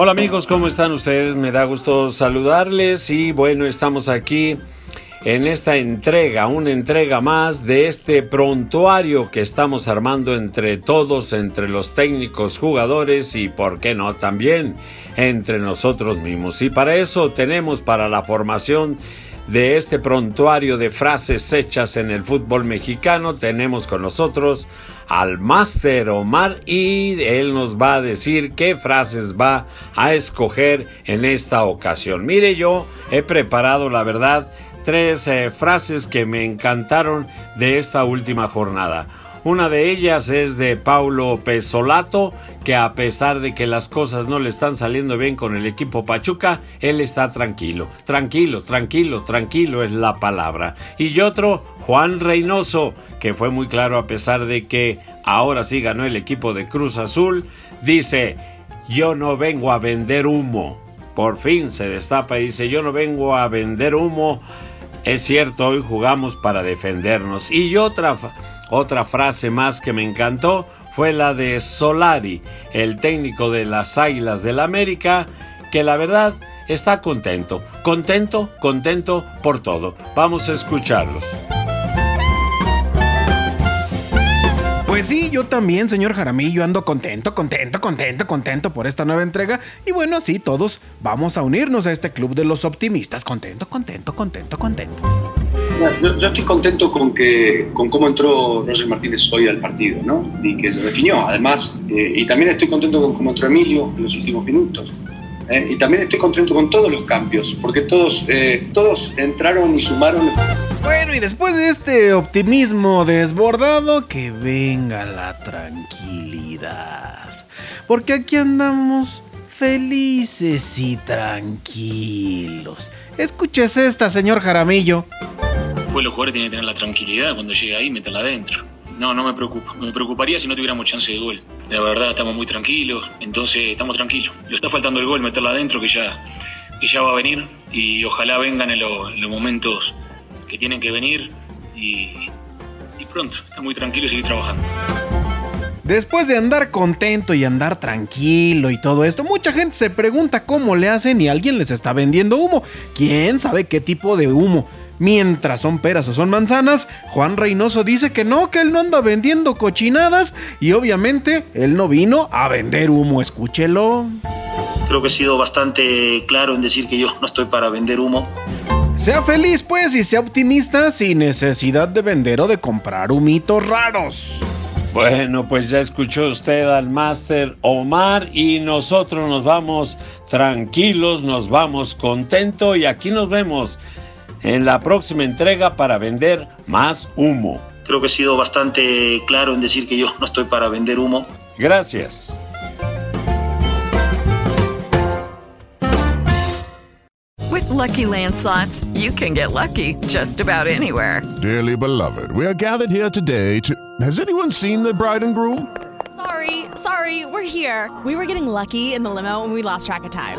Hola amigos, ¿cómo están ustedes? Me da gusto saludarles y bueno, estamos aquí en esta entrega, una entrega más de este prontuario que estamos armando entre todos, entre los técnicos, jugadores y, por qué no, también entre nosotros mismos. Y para eso tenemos para la formación de este prontuario de frases hechas en el fútbol mexicano, tenemos con nosotros al máster Omar y él nos va a decir qué frases va a escoger en esta ocasión. Mire, yo he preparado, la verdad, tres eh, frases que me encantaron de esta última jornada. Una de ellas es de Paulo Pesolato, que a pesar de que las cosas no le están saliendo bien con el equipo Pachuca, él está tranquilo. Tranquilo, tranquilo, tranquilo es la palabra. Y otro, Juan Reynoso, que fue muy claro a pesar de que ahora sí ganó el equipo de Cruz Azul, dice, yo no vengo a vender humo. Por fin se destapa y dice, yo no vengo a vender humo. Es cierto, hoy jugamos para defendernos. Y otra otra frase más que me encantó fue la de Solari, el técnico de las Águilas del América, que la verdad está contento, contento, contento por todo. Vamos a escucharlos. Pues sí, yo también, señor Jaramillo, ando contento, contento, contento, contento por esta nueva entrega. Y bueno, así todos vamos a unirnos a este club de los optimistas. Contento, contento, contento, contento. Yo, yo, estoy contento con que con cómo entró Roger Martínez hoy al partido, ¿no? Y que lo definió, además. Eh, y también estoy contento con cómo entró Emilio en los últimos minutos. Eh, y también estoy contento con todos los cambios, porque todos, eh, todos entraron y sumaron. Bueno, y después de este optimismo desbordado, que venga la tranquilidad. Porque aquí andamos felices y tranquilos. Escúchese esta, señor Jaramillo. Pues los jugadores tienen que tener la tranquilidad cuando llegue ahí, meterla adentro. No, no me preocupa. Me preocuparía si no tuviéramos chance de gol. De verdad, estamos muy tranquilos, entonces estamos tranquilos. Le está faltando el gol, meterla adentro, que ya, que ya va a venir. Y ojalá vengan en, lo, en los momentos que tienen que venir. Y, y pronto, está muy tranquilo y seguir trabajando. Después de andar contento y andar tranquilo y todo esto, mucha gente se pregunta cómo le hacen y alguien les está vendiendo humo. ¿Quién sabe qué tipo de humo? Mientras son peras o son manzanas, Juan Reynoso dice que no, que él no anda vendiendo cochinadas y obviamente él no vino a vender humo, escúchelo. Creo que he sido bastante claro en decir que yo no estoy para vender humo. Sea feliz pues y sea optimista sin necesidad de vender o de comprar humitos raros. Bueno, pues ya escuchó usted al máster Omar y nosotros nos vamos tranquilos, nos vamos contentos y aquí nos vemos en la próxima entrega para vender más humo. Creo que he sido bastante claro en decir que yo no estoy para vender humo. Gracias. With lucky landslots, you can get lucky just about anywhere. Dearly beloved, we are gathered here today to. Has anyone seen the bride and groom? Sorry, sorry, we're here. We were getting lucky in the limo and we lost track of time.